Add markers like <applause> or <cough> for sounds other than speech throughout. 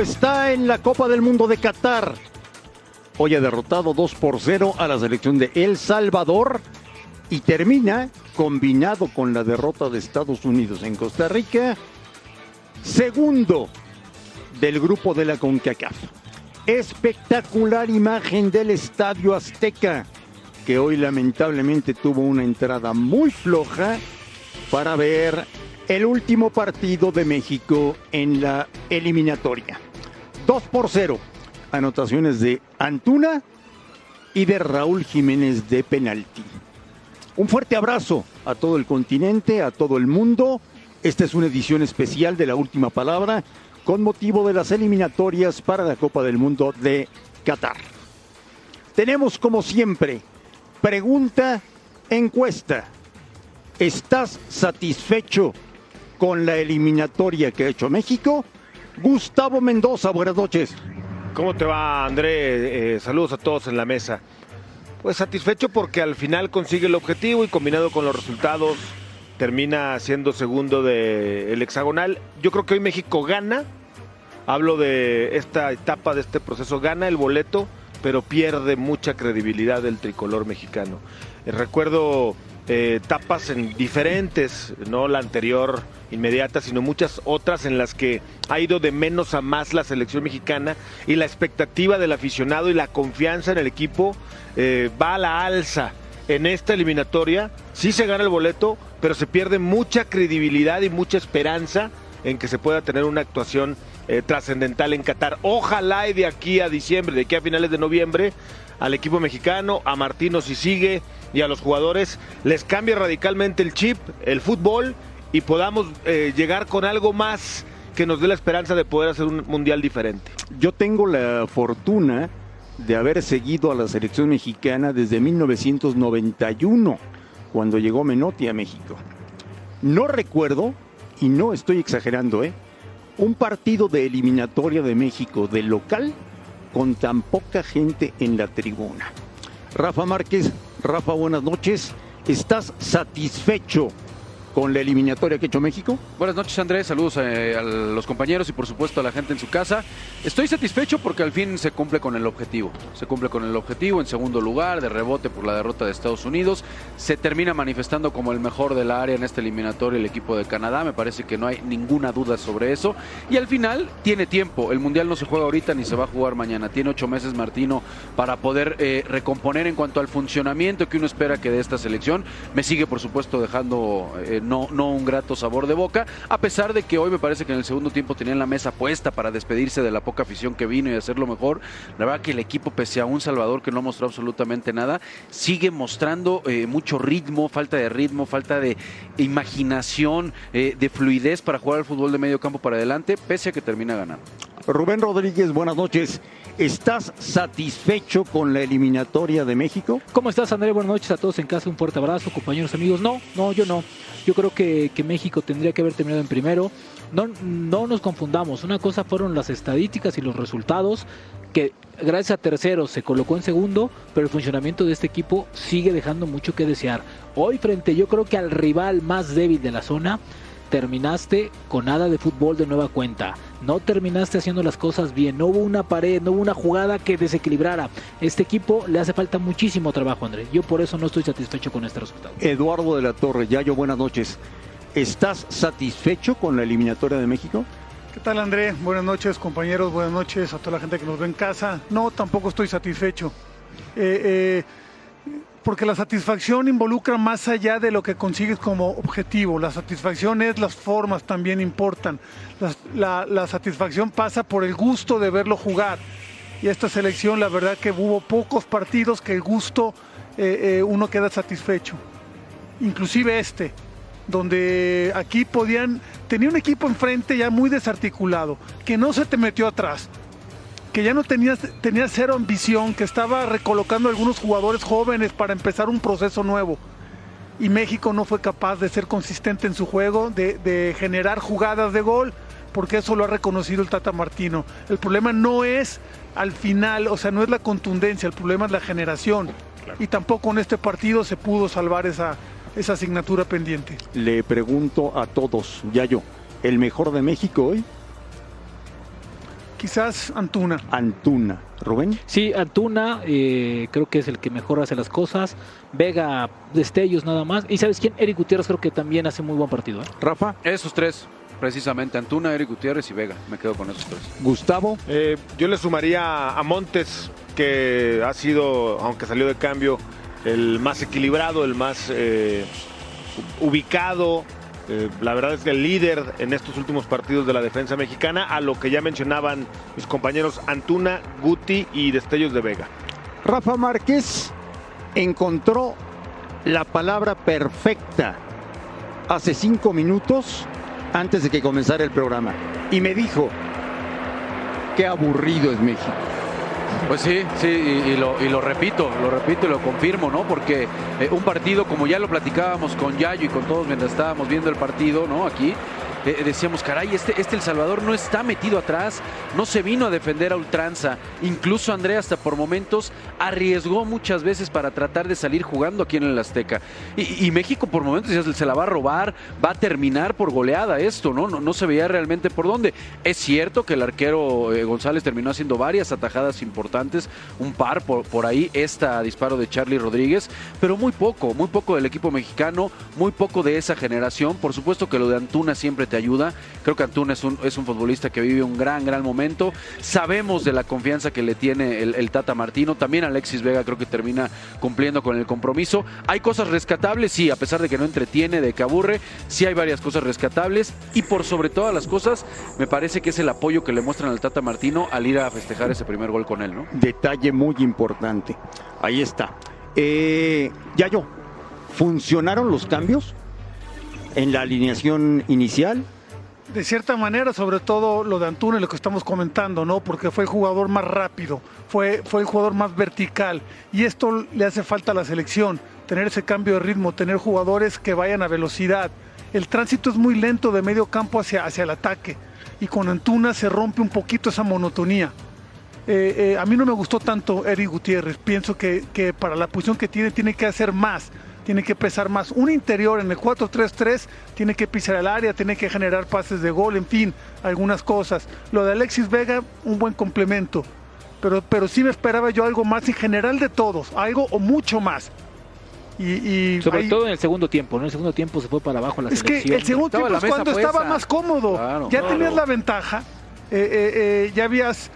Está en la Copa del Mundo de Qatar. Hoy ha derrotado 2 por 0 a la selección de El Salvador y termina, combinado con la derrota de Estados Unidos en Costa Rica, segundo del grupo de la CONCACAF. Espectacular imagen del Estadio Azteca, que hoy lamentablemente tuvo una entrada muy floja para ver el último partido de México en la eliminatoria. 2 por 0. Anotaciones de Antuna y de Raúl Jiménez de penalti. Un fuerte abrazo a todo el continente, a todo el mundo. Esta es una edición especial de la última palabra con motivo de las eliminatorias para la Copa del Mundo de Qatar. Tenemos como siempre pregunta encuesta. ¿Estás satisfecho con la eliminatoria que ha hecho México? Gustavo Mendoza, buenas noches. ¿Cómo te va, André? Eh, saludos a todos en la mesa. Pues satisfecho porque al final consigue el objetivo y combinado con los resultados termina siendo segundo del hexagonal. Yo creo que hoy México gana. Hablo de esta etapa de este proceso, gana el boleto, pero pierde mucha credibilidad del tricolor mexicano. Eh, recuerdo eh, en diferentes, no la anterior inmediata, sino muchas otras en las que ha ido de menos a más la selección mexicana y la expectativa del aficionado y la confianza en el equipo eh, va a la alza. En esta eliminatoria sí se gana el boleto, pero se pierde mucha credibilidad y mucha esperanza en que se pueda tener una actuación eh, trascendental en Qatar. Ojalá y de aquí a diciembre, de aquí a finales de noviembre, al equipo mexicano, a Martino si sigue, y a los jugadores les cambie radicalmente el chip, el fútbol y podamos eh, llegar con algo más que nos dé la esperanza de poder hacer un mundial diferente. Yo tengo la fortuna de haber seguido a la selección mexicana desde 1991, cuando llegó Menotti a México. No recuerdo, y no estoy exagerando, ¿eh? un partido de eliminatoria de México de local con tan poca gente en la tribuna. Rafa Márquez, Rafa, buenas noches. ¿Estás satisfecho con la eliminatoria que ha hecho México? Buenas noches, Andrés. Saludos eh, a, los compañeros y por supuesto a la gente en su casa. Estoy satisfecho porque al fin se cumple con el objetivo. Se cumple con el objetivo en segundo lugar, de rebote por la derrota de Estados Unidos. Se termina manifestando como el mejor del área en esta eliminatoria el equipo de Canadá. Me parece que no hay ninguna duda sobre eso. Y al final tiene tiempo. El Mundial no se juega ahorita ni se va a jugar mañana. Tiene ocho meses Martino para poder eh, recomponer en cuanto al funcionamiento que uno espera que de esta selección. Me sigue, por supuesto, dejando... Eh, no, no un grato sabor de boca, a pesar de que hoy me parece que en el segundo tiempo tenían la mesa puesta para despedirse de la poca afición que vino y hacerlo mejor. La verdad que el equipo, pese a un Salvador que no mostró absolutamente nada, sigue mostrando eh, mucho ritmo, falta de ritmo, falta de imaginación, eh, de fluidez para jugar al fútbol de medio campo para adelante, pese a que termina ganando. Rubén Rodríguez, buenas noches. ¿Estás satisfecho con la eliminatoria de México? ¿Cómo estás, André? Buenas noches a todos en casa. Un fuerte abrazo, compañeros, amigos. No, no, yo no. Yo creo que, México tendría que haber terminado en primero. No, no nos confundamos. Una cosa fueron las estadísticas y los resultados, que gracias a terceros se colocó en segundo, pero el funcionamiento de este equipo sigue dejando mucho que desear. Hoy frente yo creo que al rival más débil de la zona, terminaste con nada de fútbol de nueva cuenta. No terminaste haciendo las cosas bien. No hubo una pared, no hubo una jugada que desequilibrara. Este equipo le hace falta muchísimo trabajo, André. Yo por eso no estoy satisfecho con este resultado. Eduardo de la Torre, Yayo, buenas noches. ¿Estás satisfecho con la eliminatoria de México? ¿Qué tal, André? Buenas noches, compañeros. Buenas noches a toda la gente que nos ve en casa. No, tampoco estoy satisfecho. Eh, eh, porque la satisfacción involucra más allá de lo que consigues como objetivo. La satisfacción es las formas también importan. La, satisfacción pasa por el gusto de verlo jugar. Y esta selección, la verdad que hubo pocos partidos que el gusto eh, eh, uno queda satisfecho. Inclusive este, donde aquí podían, tenía un equipo enfrente ya muy desarticulado, que no se te metió atrás que ya no tenía, tenía cero ambición, que estaba recolocando a algunos jugadores jóvenes para empezar un proceso nuevo. Y México no fue capaz de ser consistente en su juego, de, generar jugadas de gol, porque eso lo ha reconocido el Tata Martino. El problema no es al final, o sea, no es la contundencia, el problema es la generación. Y tampoco en este partido se pudo salvar esa, esa asignatura pendiente. Le pregunto a todos, ya yo, ¿el mejor de México hoy? Quizás Antuna. Antuna. Rubén. Sí, Antuna eh, creo que es el que mejor hace las cosas. Vega, destellos nada más. Y ¿sabes quién? Eric Gutiérrez creo que también hace muy buen partido. ¿eh? Rafa. Esos tres, precisamente. Antuna, Eric Gutiérrez y Vega. Me quedo con esos tres. Gustavo. Eh, yo le sumaría a Montes, que ha sido, aunque salió de cambio, el más equilibrado, el más eh, ubicado. Eh, la verdad es que el líder en estos últimos partidos de la defensa mexicana, a lo que ya mencionaban mis compañeros Antuna, Guti y Destellos de Vega. Rafa Márquez encontró la palabra perfecta hace cinco minutos antes de que comenzara el programa. Y me dijo, qué aburrido es México. Pues sí, sí, y, lo repito, lo repito y lo confirmo, ¿no? Porque eh, un partido, como ya lo platicábamos con Yayo y con todos mientras estábamos viendo el partido, ¿no? Aquí, decíamos, caray, este, este El Salvador no está metido atrás, no se vino a defender a ultranza. Incluso André hasta por momentos arriesgó muchas veces para tratar de salir jugando aquí en el Azteca. Y, y México por momentos ya se la va a robar, va a terminar por goleada esto, ¿no? No, no se veía realmente por dónde. Es cierto que el arquero eh, González terminó haciendo varias atajadas importantes, un par por, por ahí, esta disparo de Charlie Rodríguez, pero muy poco, muy poco del equipo mexicano, muy poco de esa generación. Por supuesto que lo de Antuna siempre te ayuda. Creo que Antuna es un, es un futbolista que vive un gran, gran momento. Sabemos de la confianza que le tiene el, Tata Martino. También Alexis Vega creo que termina cumpliendo con el compromiso. Hay cosas rescatables, sí, a pesar de que no entretiene, de que aburre, sí hay varias cosas rescatables. Y por sobre todas las cosas, me parece que es el apoyo que le muestran al Tata Martino al ir a festejar ese primer gol con él, ¿no? Detalle muy importante. Ahí está. Eh, ya yo, ¿funcionaron los cambios en la alineación inicial? De cierta manera, sobre todo lo de Antuna, lo que estamos comentando, ¿no? Porque fue el jugador más rápido, fue, fue el jugador más vertical. Y esto le hace falta a la selección, tener ese cambio de ritmo, tener jugadores que vayan a velocidad. El tránsito es muy lento de medio campo hacia, hacia el ataque. Y con Antuna se rompe un poquito esa monotonía. Eh, eh, a mí no me gustó tanto Eric Gutiérrez. Pienso que, que, para la posición que tiene, tiene que hacer más, tiene que pesar más. Un interior en el 4-3-3 tiene que pisar el área, tiene que generar pases de gol, en fin, algunas cosas. Lo de Alexis Vega, un buen complemento. Pero, pero sí me esperaba yo algo más en general de todos, algo o mucho más. Y, y Sobre ahí, todo en el segundo tiempo, ¿no? En el segundo tiempo se fue para abajo la es selección. que el segundo tiempo es cuando estaba más cómodo. Claro, ya claro. tenías la ventaja, eh, eh, eh, ya habías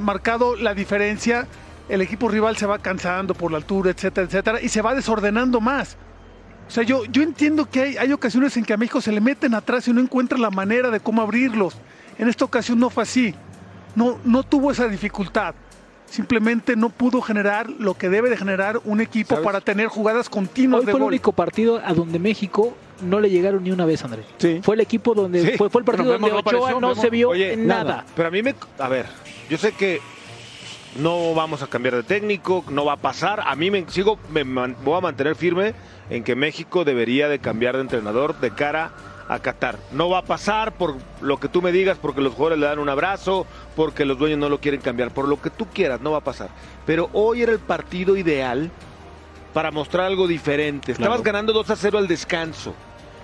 marcado la diferencia. El equipo rival se va cansando por la altura, etcétera, etcétera, y se va desordenando más. O sea, yo, yo entiendo que hay, hay ocasiones en que a México se le meten atrás y no encuentra la manera de cómo abrirlos. En esta ocasión no fue así. No, no tuvo esa dificultad. Simplemente no pudo generar lo que debe de generar un equipo ¿Sabes? para tener jugadas continuas Hoy de fue el único partido a donde México no le llegaron ni una vez, André. Sí. Fue el equipo donde Sí. fue, fue el partido donde no Ochoa apareció, no se vio Oye, en nada. Pero a mí me... A ver, yo sé que no vamos a cambiar de técnico, no va a pasar. A mí me sigo, me man- voy a mantener firme en que México debería de cambiar de entrenador de cara a Qatar. No va a pasar por lo que tú me digas, porque los jugadores le dan un abrazo, porque los dueños no lo quieren cambiar, por lo que tú quieras, no va a pasar. Pero hoy era el partido ideal para mostrar algo diferente. Estabas Claro. ganando 2 a 0 al descanso.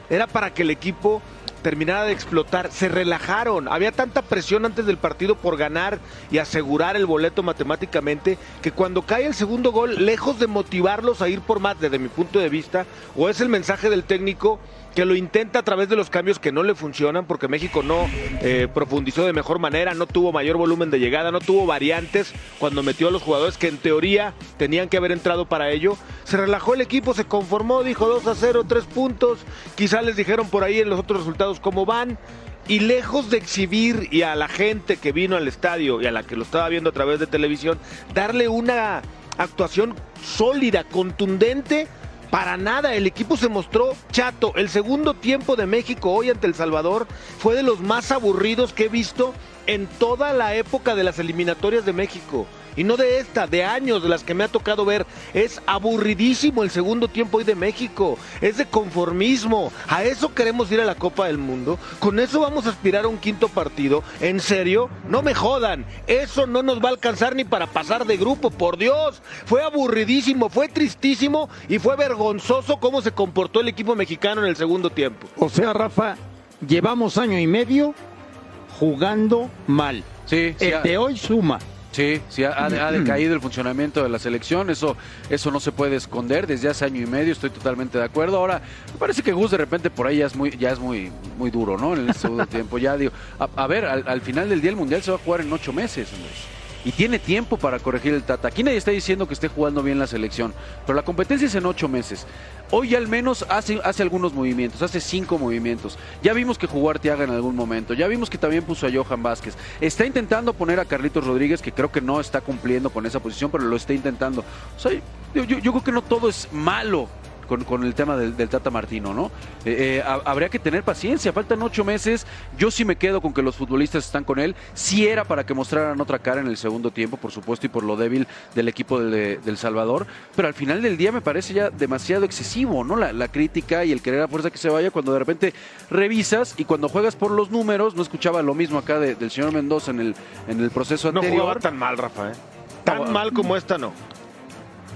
Era para que el equipo terminara de explotar. Se relajaron. Había tanta presión antes del partido por ganar y asegurar el boleto matemáticamente que cuando cae el segundo gol, lejos de motivarlos a ir por más, desde mi punto de vista, o es el mensaje del técnico que lo intenta a través de los cambios que no le funcionan, porque México no eh, profundizó de mejor manera, no tuvo mayor volumen de llegada, no tuvo variantes cuando metió a los jugadores que en teoría tenían que haber entrado para ello. Se relajó el equipo, se conformó, dijo 2 a 0, 3 puntos. Quizá les dijeron por ahí en los otros resultados cómo van. Y lejos de exhibir y a la gente que vino al estadio y a la que lo estaba viendo a través de televisión, darle una actuación sólida, contundente, para nada, el equipo se mostró chato. El segundo tiempo de México hoy ante El Salvador fue de los más aburridos que he visto en toda la época de las eliminatorias de México. Y no de esta, de años de las que me ha tocado ver. Es aburridísimo el segundo tiempo hoy de México. Es de conformismo. A eso queremos ir a la Copa del Mundo. Con eso vamos a aspirar a un quinto partido. En serio, no me jodan. Eso no nos va a alcanzar ni para pasar de grupo. Por Dios. Fue aburridísimo, fue tristísimo y fue vergonzoso cómo se comportó el equipo mexicano en el segundo tiempo. O sea, Rafa, llevamos año y medio jugando mal. Sí, sí, El de hoy suma. Sí, sí, ha, decaído el funcionamiento de la selección, eso, eso no se puede esconder desde hace año y medio, estoy totalmente de acuerdo. Ahora, me parece que Gus de repente por ahí ya es muy, ya es muy, muy duro, ¿no? En el segundo <laughs> tiempo, ya digo, a, a ver, al, al final del día el Mundial se va a jugar en ocho meses, hombre. Y tiene tiempo para corregir el Tata. Aquí nadie está diciendo que esté jugando bien la selección, pero la competencia es en ocho meses. Hoy al menos hace, hace algunos movimientos, hace cinco movimientos. Ya vimos que jugó Arteaga en algún momento, ya vimos que también puso a Johan Vázquez. Está intentando poner a Carlitos Rodríguez, que creo que no está cumpliendo con esa posición, pero lo está intentando. O sea, yo- yo creo que no todo es malo con, con el tema del, del Tata Martino, ¿no? Eh, eh, ha- habría que tener paciencia, faltan ocho meses. Yo sí me quedo con que los futbolistas están con él. Sí era para que mostraran otra cara en el segundo tiempo, por supuesto, y por lo débil del equipo del, del Salvador. Pero al final del día me parece ya demasiado excesivo, ¿no? La, la crítica y el querer a fuerza que se vaya cuando de repente revisas y cuando juegas por los números, no escuchaba lo mismo acá de- del señor Mendoza en el, en el proceso No anterior. jugaba tan mal, Rafa, ¿eh? Tan No, mal como esta, no.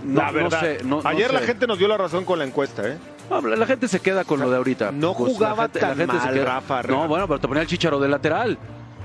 No- la no verdad. sé, no- no Ayer la gente nos dio la razón con la encuesta, ¿eh? No, la, la gente se queda con lo de ahorita. no Pues, la jugaba gente- tan la gente se mal, queda- Rafa, No, Rafa. bueno, pero te ponía el chicharo de lateral.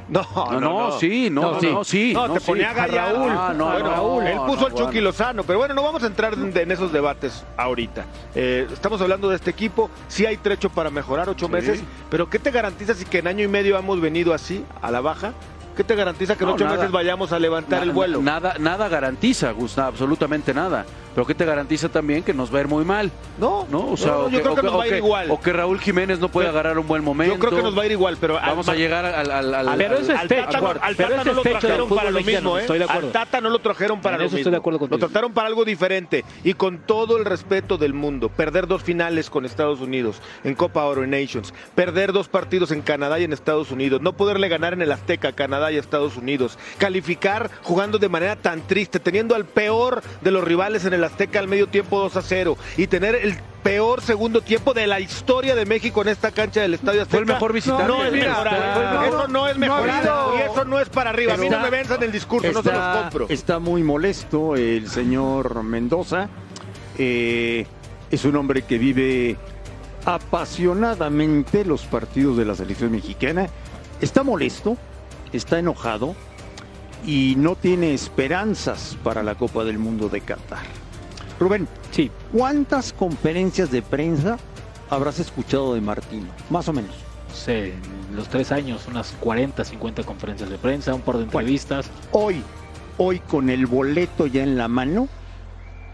No, No, no, sí, no, No, no, sí. no, sí. No, te sí. ponía a Raúl. Ah, no, Bueno, Raúl. Él No, puso no, al Chucky bueno. Lozano, pero bueno, no vamos a entrar en, en esos debates ahorita. Eh, estamos hablando de este equipo, sí hay trecho para mejorar, ocho Sí. meses, pero ¿qué te garantiza si que en año y medio hemos venido así, a la baja? ¿Qué te garantiza que en No, ocho nada. meses vayamos a levantar Na- el vuelo? Nada, nada garantiza, Gustavo, absolutamente nada. Pero ¿qué te garantiza también que nos va a ir muy mal? No, ¿No? O sea, no, o yo creo que o nos va a ir o igual. O que Raúl Jiménez no puede agarrar un buen momento. Yo creo que nos va a ir igual, pero al- Vamos a llegar al. al, al- Pero eso es Acuerdo. al Tata no lo trajeron para lo mismo, ¿eh? estoy de acuerdo. Al Tata no lo trajeron para lo mismo. estoy de acuerdo Lo contigo. trataron para algo diferente y con todo el respeto del mundo. Perder dos finales con Estados Unidos en Copa Oro en Nations, perder dos partidos en Canadá y en Estados Unidos, no poderle ganar en el Azteca a Canadá y Estados Unidos, calificar jugando de manera tan triste, teniendo al peor de los rivales en el Azteca al medio tiempo 2 a 0 y tener el peor segundo tiempo de la historia de México en esta cancha del Estadio Azteca. Fue el mejor visitante. No, es está- Eso no es no mejorar habido- y eso no es para arriba. A mí no me venzan el discurso, no se los compro. está muy molesto el señor Mendoza. Eh, es un hombre que vive apasionadamente los partidos de la selección mexicana. Está molesto, está enojado y no tiene esperanzas para la Copa del Mundo de Qatar. Rubén, Sí, ¿cuántas conferencias de prensa habrás escuchado de Martino? Más o menos. en los tres años, unas 40, 50 conferencias de prensa, un par de entrevistas. Hoy, hoy con el boleto ya en la mano,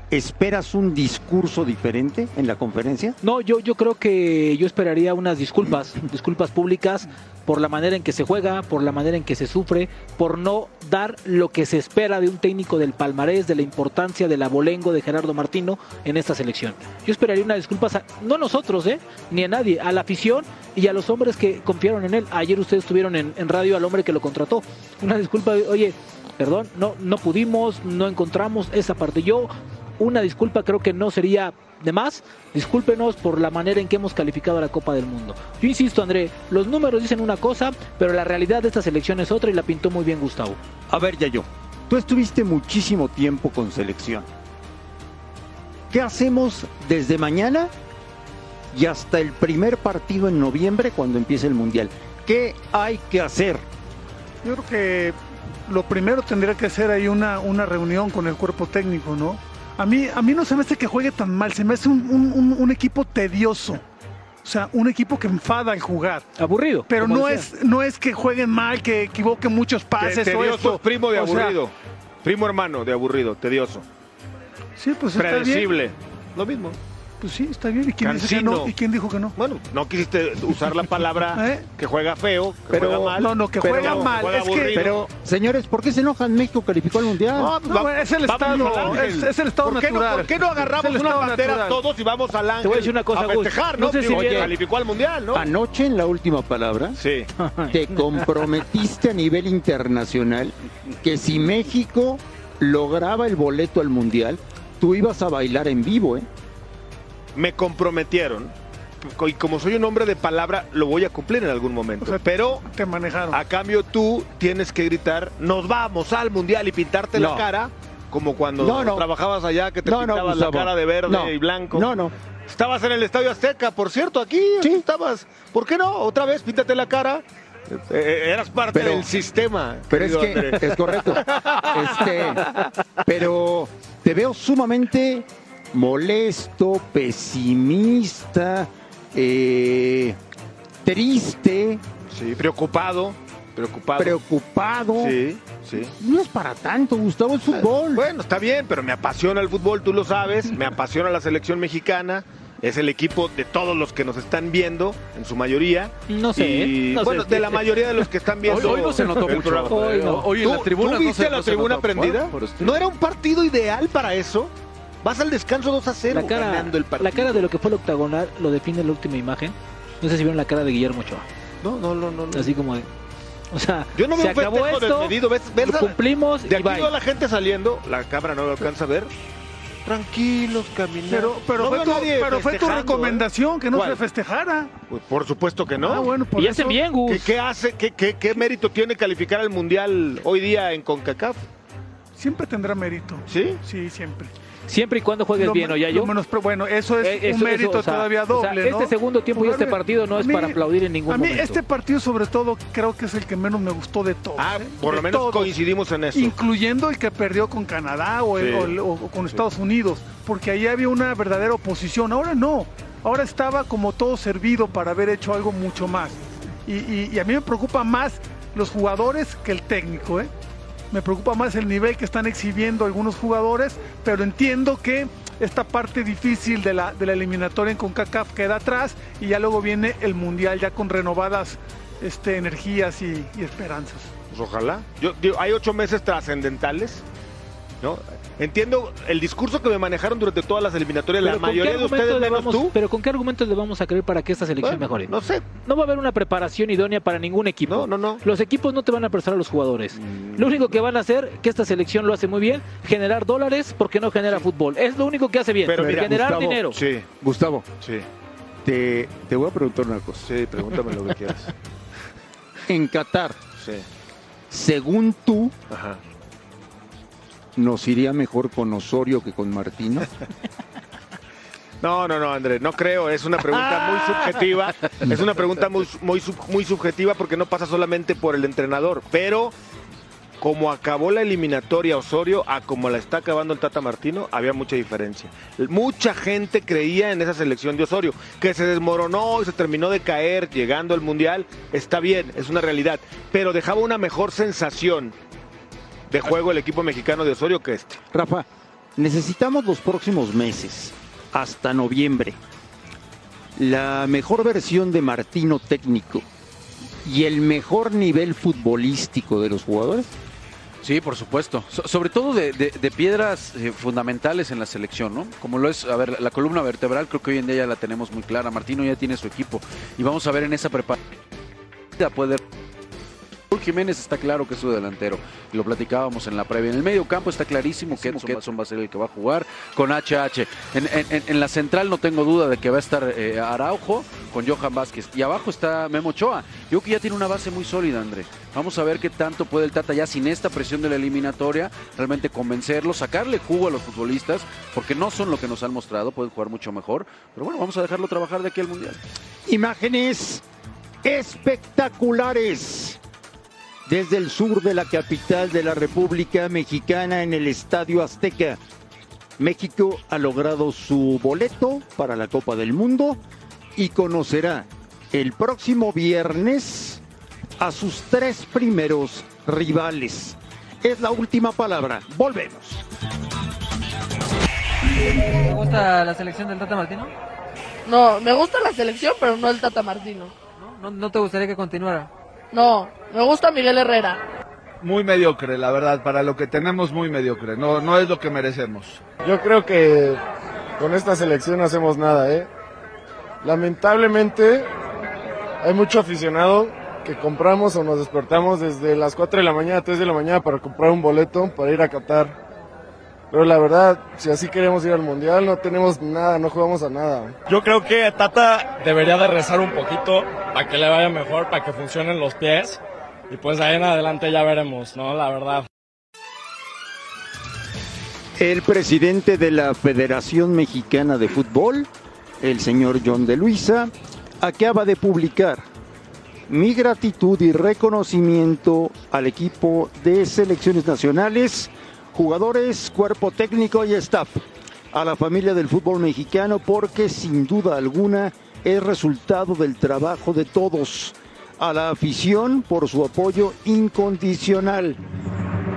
¿esperas un discurso diferente en la conferencia? No, yo, yo creo que yo esperaría unas disculpas, disculpas públicas por la manera en que se juega, por la manera en que se sufre, por no dar lo que se espera de un técnico del palmarés, de la importancia del abolengo de Gerardo Martino en esta selección. Yo esperaría unas disculpas, a- no a nosotros, ¿eh? ni a nadie, a la afición y a los hombres que confiaron en él. Ayer ustedes estuvieron en, en radio al hombre que lo contrató. Una disculpa, oye, perdón, no, no pudimos, no encontramos esa parte. Yo una disculpa creo que no sería de más. Discúlpenos por la manera en que hemos calificado a la Copa del Mundo. Yo insisto, André, los números dicen una cosa, pero la realidad de esta selección es otra y la pintó muy bien Gustavo. A ver, Yayo, tú estuviste muchísimo tiempo con selección. ¿Qué hacemos desde mañana y hasta el primer partido en noviembre cuando empiece el Mundial? ¿Qué hay que hacer? Yo creo que lo primero tendría que ser ahí una, una reunión con el cuerpo técnico, ¿no? A mí, a mí no se me hace que juegue tan mal, se me hace un, un- un- un equipo tedioso. O sea, un equipo que enfada al jugar. Aburrido. Pero no decía. es, no es que jueguen mal, que equivoquen muchos pases o tedioso esto. es primo de O sea, aburrido. primo hermano de aburrido, tedioso. sí, pues está bien. Predecible. Lo mismo. Pues sí, está bien. ¿Y quién dice que no? ¿Y quién dijo que no? Bueno, no quisiste usar la palabra <laughs> ¿Eh? que juega feo, que Pero- juega mal. no, no, que pero- juega mal, juega es que-. Pero, señores, ¿por qué se enojan? México calificó al Mundial. No, pues No, va- es el estado, es- es el estado ¿Por qué no- natural. ¿Por qué no agarramos banderas natural. todos y vamos al Ángel voy a decir una cosa, a festejar, No ¿no? sé si vieron- calificó al Mundial, ¿no? Anoche en la última palabra Sí. te <laughs> comprometiste a nivel internacional que si México lograba el boleto al Mundial, tú ibas a bailar en vivo, ¿eh? Me comprometieron. Y como soy un hombre de palabra, lo voy a cumplir en algún momento. O sea, pero Te manejaron. a cambio tú tienes que gritar, nos vamos al Mundial y pintarte No. la cara. Como cuando No, no. trabajabas allá que te No, no, pintabas la cara de verde No. y blanco. No, no. Estabas en el Estadio Azteca, por cierto, aquí, aquí Sí. estabas. ¿Por qué no? Otra vez, píntate la cara. Eh, eras parte Pero- del sistema. Pero es que André. es correcto. <laughs> Este, pero te veo sumamente molesto, pesimista, eh, triste, Sí, preocupado. Preocupado. preocupado. Sí, sí. No es para tanto, Gustavo, es fútbol. Bueno, está bien, pero me apasiona el fútbol, tú lo sabes. Me apasiona la selección mexicana. Es el equipo de todos los que nos están viendo, en su mayoría. No sé, Y, no sé. bueno, de la mayoría de los que están viendo. Hoy, hoy no se notó el mucho. programa. Hoy no. Hoy en la ¿Tú- tribuna ¿Tú no viste se- la no se tribuna prendida? Bueno, ¿No era un partido ideal para eso? Vas al descanso 2 a 0 La cara, ganando el partido. la cara de lo que fue el octagonal lo define la última imagen. No sé si vieron la cara de Guillermo Ochoa. No, no, no, no. no. Así como de. O sea, Yo no se veo un acabó festejo esto, desmedido. ¿Ves, ves lo a- cumplimos de aquí la gente saliendo, la cámara no lo alcanza a ver. Tranquilos, caminando. Pero, pero No fue, tu, pero fue ¿eh? recomendación que no ¿Cuál? se festejara. Pues por supuesto que no. Ah, bueno, por Y hacen bien, Gus. ¿Qué, qué hace, qué, qué- qué mérito tiene calificar al Mundial hoy día en CONCACAF? Siempre tendrá mérito. ¿Sí? Sí, siempre. Siempre y cuando juegues Lo bien, ¿o ya yo? lo menos- pero bueno, eso es Eh, eso- un mérito eso, o sea, todavía o sea, doble, ¿no? este segundo tiempo y este partido no a es mí- para aplaudir en ningún A mí momento. este partido sobre todo creo que es el que menos me gustó de todos. Ah, ¿eh? por De lo menos todos. coincidimos en eso. Incluyendo el que perdió con Canadá o, el- o el- o con Estados Unidos, porque ahí había una verdadera oposición. Ahora no, ahora estaba como todo servido para haber hecho algo mucho más. Y, y- y a mí me preocupa más los jugadores que el técnico. ¿eh? Me preocupa más el nivel que están exhibiendo algunos jugadores, pero entiendo que esta parte difícil de la, de la eliminatoria en CONCACAF queda atrás y ya luego viene el Mundial ya con renovadas este, energías y- esperanzas. Pues ojalá. Yo, hay ocho meses trascendentales, ¿no? Entiendo el discurso que me manejaron durante todas las eliminatorias, la Pero ¿con qué mayoría de ustedes le menos vamos- tú. Pero ¿con qué argumentos le vamos a creer para que esta selección Bueno, mejore? No sé. No va a haber una preparación idónea para ningún equipo. No, no, no. Los equipos no te van a prestar a los jugadores. Mm. Lo único que van a hacer, que esta selección lo hace muy bien, generar dólares porque no genera fútbol. Es lo único que hace bien. Pero mira, generar Gustavo, dinero. Sí, Gustavo, sí, te, te voy a preguntar una cosa. sí, pregúntame lo que quieras. <laughs> En Qatar, Sí, según tú, ajá. ¿Nos iría mejor con Osorio que con Martino? No, no, no, André, no creo. Es una pregunta muy subjetiva. Es una pregunta muy, muy, sub- muy subjetiva porque no pasa solamente por el entrenador. Pero como acabó la eliminatoria Osorio a como la está acabando el Tata Martino, había mucha diferencia. Mucha gente creía en esa selección de Osorio, que se desmoronó y se terminó de caer llegando al Mundial. Está bien, es una realidad. Pero dejaba una mejor sensación de juego el equipo mexicano de Osorio que este. Rafa, necesitamos los próximos meses, hasta noviembre, la mejor versión de Martino técnico y el mejor nivel futbolístico de los jugadores. Sí, por supuesto. So- sobre todo de, de- de piedras eh, fundamentales en la selección, ¿no? Como lo es, a ver, la columna vertebral, creo que hoy en día ya la tenemos muy clara. Martino ya tiene su equipo y vamos a ver en esa preparación. Puede... Raúl Jiménez está claro que es su delantero, y lo platicábamos en la previa. En el medio campo está clarísimo que Edson, Edson va a ser el que va a jugar con HH. En, en- en- en la central no tengo duda de que va a estar eh, Araujo con Johan Vázquez. Y abajo está Memo Ochoa. Yo creo que ya tiene una base muy sólida, André. Vamos a ver qué tanto puede el Tata ya sin esta presión de la eliminatoria realmente convencerlo, sacarle jugo a los futbolistas, porque no son lo que nos han mostrado, pueden jugar mucho mejor. Pero bueno, vamos a dejarlo trabajar de aquí al Mundial. Imágenes espectaculares desde el sur de la capital de la República Mexicana en el Estadio Azteca. México ha logrado su boleto para la Copa del Mundo y conocerá el próximo viernes a sus tres primeros rivales. Es la última palabra. Volvemos. ¿Te gusta la selección del Tata Martino? No, me gusta la selección, pero no el Tata Martino. ¿No, no, no te gustaría que continuara? No, me gusta Miguel Herrera. Muy mediocre, la verdad, para lo que tenemos muy mediocre, no, no es lo que merecemos. Yo creo que con esta selección no hacemos nada, ¿eh? Lamentablemente hay mucho aficionado que compramos o nos despertamos desde las 4 de la mañana, 3 de la mañana para comprar un boleto para ir a Qatar. Pero la verdad, si así queremos ir al Mundial, no tenemos nada, no jugamos a nada. Yo creo que Tata debería de rezar un poquito para que le vaya mejor, para que funcionen los pies. Y pues ahí en adelante ya veremos, ¿no? La verdad. El presidente de la Federación Mexicana de Fútbol, el señor John de Luisa, acaba de publicar mi gratitud y reconocimiento al equipo de selecciones nacionales, jugadores, cuerpo técnico y staff, a la familia del fútbol mexicano, porque sin duda alguna es resultado del trabajo de todos, a la afición por su apoyo incondicional,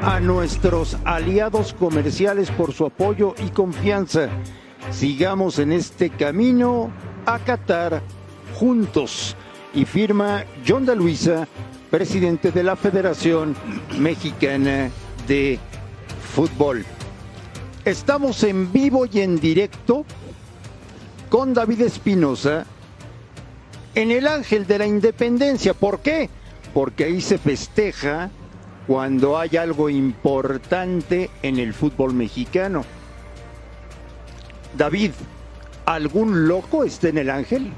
a nuestros aliados comerciales por su apoyo y confianza. Sigamos en este camino a Qatar juntos. Y firma John de Luisa, presidente de la Federación Mexicana de Fútbol. Estamos en vivo y en directo con David Espinosa en el Ángel de la Independencia. ¿Por qué? Porque ahí se festeja cuando hay algo importante en el fútbol mexicano. David, ¿algún loco está en el Ángel?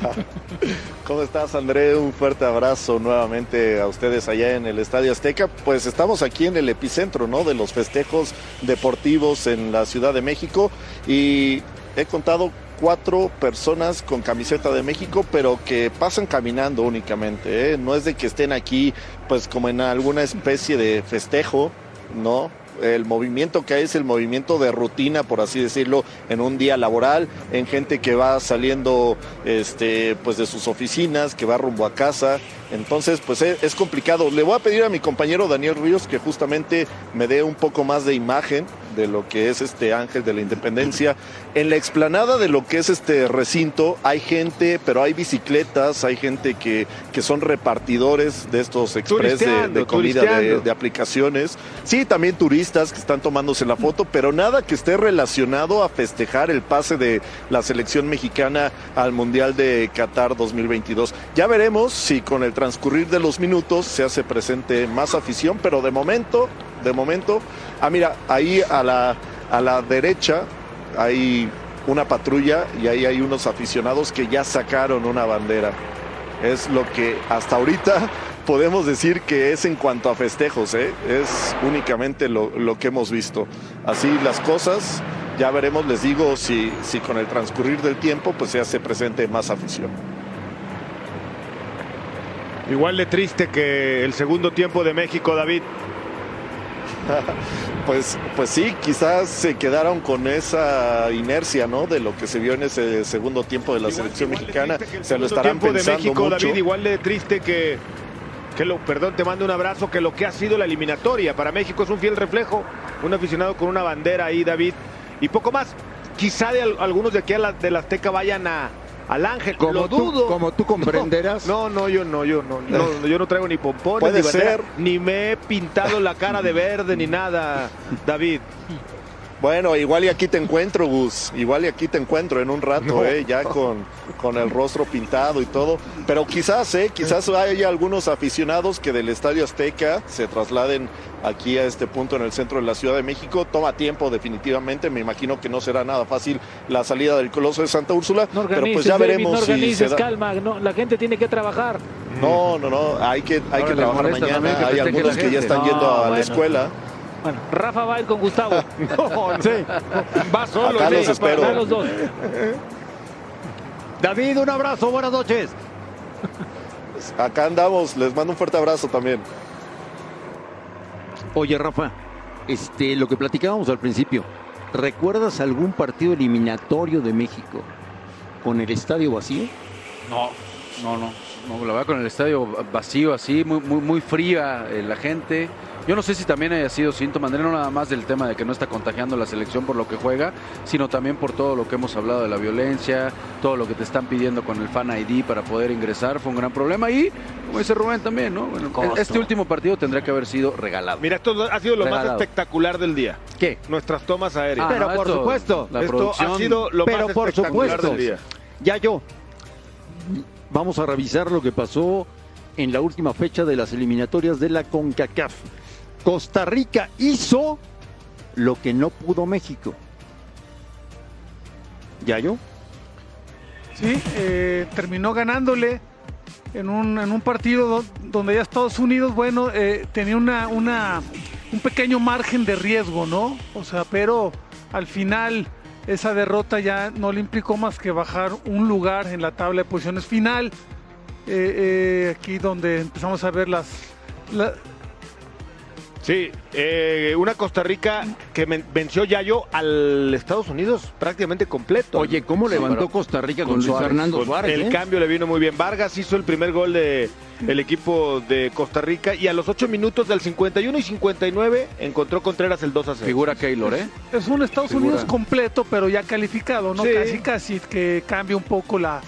<laughs> ¿Cómo estás, André? Un fuerte abrazo nuevamente a ustedes allá en el Estadio Azteca. Pues estamos aquí en el epicentro, ¿no? De los festejos deportivos en la Ciudad de México y he contado cuatro personas con camiseta de México, pero que pasan caminando únicamente. ¿eh? No es de que estén aquí, pues como en alguna especie de festejo, ¿no? el movimiento que hay es el movimiento de rutina, por así decirlo, en un día laboral, en gente que va saliendo este, pues de sus oficinas, que va rumbo a casa. Entonces, pues es, es complicado. Le voy a pedir a mi compañero Daniel Ríos que justamente me dé un poco más de imagen de lo que es este Ángel de la Independencia. En la explanada de lo que es este recinto hay gente, pero hay bicicletas, hay gente que, que son repartidores de estos express de, comida, de, de aplicaciones. Sí, también turistas que están tomándose la foto, pero nada que esté relacionado a festejar el pase de la selección mexicana al Mundial de Qatar 2022. Ya veremos si con el transcurrir de los minutos se hace presente más afición, pero de momento, de momento, ah mira, ahí a la, a la derecha hay una patrulla y ahí hay unos aficionados que ya sacaron una bandera. Es lo que hasta ahorita <laughs> podemos decir que es en cuanto a festejos, ¿eh? es únicamente lo, lo que hemos visto. Así las cosas, ya veremos, les digo, si, si con el transcurrir del tiempo pues se hace presente más afición. Igual de triste que el segundo tiempo de México, David. <laughs> Pues, pues sí, quizás se quedaron con esa inercia, ¿no? De lo que se vio en ese segundo tiempo de la selección mexicana. Se lo estarán tiempo de pensando México, mucho. David, igual de triste que, que lo, perdón, te mando un abrazo, que lo que ha sido la eliminatoria. Para México es un fiel reflejo, un aficionado con una bandera ahí, David, y poco más. Quizá de al- algunos de aquí a la, de la Azteca vayan a, al Ángel, Como lo tú- dudo. como tú comprenderás. No, no, yo no, yo no, no, yo no traigo ni pompones, Puede ni bandera, ser. ni me he pintado la cara de verde, ni nada, David. Bueno, igual y aquí te encuentro, Gus. Igual y aquí te encuentro en un rato, No. ¿eh? Ya con, con el rostro pintado y todo. Pero quizás, ¿eh? Quizás haya algunos aficionados que del Estadio Azteca se trasladen aquí a este punto en el centro de la Ciudad de México. Toma tiempo, definitivamente. Me imagino que no será nada fácil la salida del Coloso de Santa Úrsula. No pero organices, pues ya David, veremos no si se organices, da. calma, no, la gente tiene que trabajar. No, no, no. Hay que, hay Ahora que trabajar mañana. también que Hay algunos que ya están yendo No, a la escuela. Bueno, Rafa va a ir con Gustavo. <laughs> Sí. Va solo, Acá sí. los espero. Los dos. David, un abrazo, buenas noches. Acá andamos. Les mando un fuerte abrazo también. Oye, Rafa, este, lo que platicábamos al principio, ¿recuerdas algún partido eliminatorio de México con el estadio vacío? No, no, no. no la verdad con el estadio vacío así, muy, muy, muy fría eh, la gente. Yo no sé si también haya sido síntoma, André, no nada más del tema de que no está contagiando la selección por lo que juega, sino también por todo lo que hemos hablado de la violencia, todo lo que te están pidiendo con el Fan ID para poder ingresar, fue un gran problema. Y, como dice Rubén también, ¿no? Bueno, este último partido tendría que haber sido regalado. Mira, esto ha sido lo más espectacular del día. ¿Qué? Nuestras tomas aéreas. Ah, Pero no, por esto, supuesto, La Esto producción, ha sido lo Pero más por espectacular supuesto. del día. Ya yo. Vamos a revisar lo que pasó en la última fecha de las eliminatorias de la CONCACAF. Costa Rica hizo lo que no pudo México. ¿Ya yo? Sí, eh, terminó ganándole en un, en un partido do- donde ya Estados Unidos, bueno, eh, tenía una, una, un pequeño margen de riesgo, ¿no? O sea, pero al final esa derrota ya no le implicó más que bajar un lugar en la tabla de posiciones final. eh, aquí donde empezamos a ver las... la- Sí, eh, una Costa Rica que venció Yayo al Estados Unidos prácticamente completo. Oye, ¿cómo levantó Costa Rica con, Luis Fernando Con Suárez? El eh? cambio le vino muy bien. Vargas hizo el primer gol de el equipo de Costa Rica y a los 8 minutos del 51 y 59 encontró Contreras el 2 a 0. Figura Keylor, ¿eh? Es un Estados Figura. Unidos completo, pero ya calificado, ¿no? Sí. Casi, casi que cambia un poco la,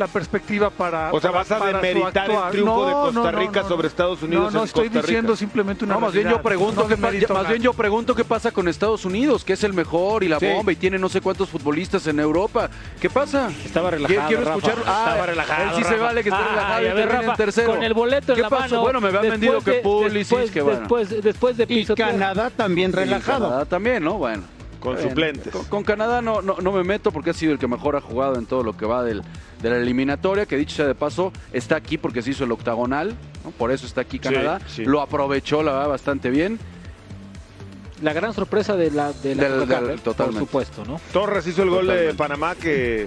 la perspectiva para. O sea, vas a demeritar el triunfo de Costa no, no, Rica no, sobre. Estados Unidos No, no en estoy Costa Rica. diciendo simplemente una No, más bien yo pregunto, merito más nada. bien yo pregunto qué pasa con Estados Unidos, que es el mejor y la Sí. bomba y tiene no sé cuántos futbolistas en Europa. ¿Qué pasa? Estaba relajado, Quiero Rafa. escuchar. Ah, Estaba relajado, Él sí se vale que esté Ay, relajado a y ver, termine en Rafa, tercero. con el boleto en ¿Qué la pasó? mano. Bueno, me habían vendido después que de- Pulisic, después, que bueno. después, después de Y pisotear. Canadá también relajado. Canadá también, ¿no? Bueno. Con Bueno, suplentes. Con, con Canadá no, no, no me meto porque ha sido el que mejor ha jugado en todo lo que va del, de la eliminatoria, que dicho sea de paso, está aquí porque se hizo el octagonal, ¿no? por eso está aquí Canadá. sí. Lo aprovechó, la verdad, bastante bien. La gran sorpresa de la, de la Del- CONCACAF, del- ¿eh? por totalmente. supuesto, ¿no? Torres hizo el gol de. Panamá que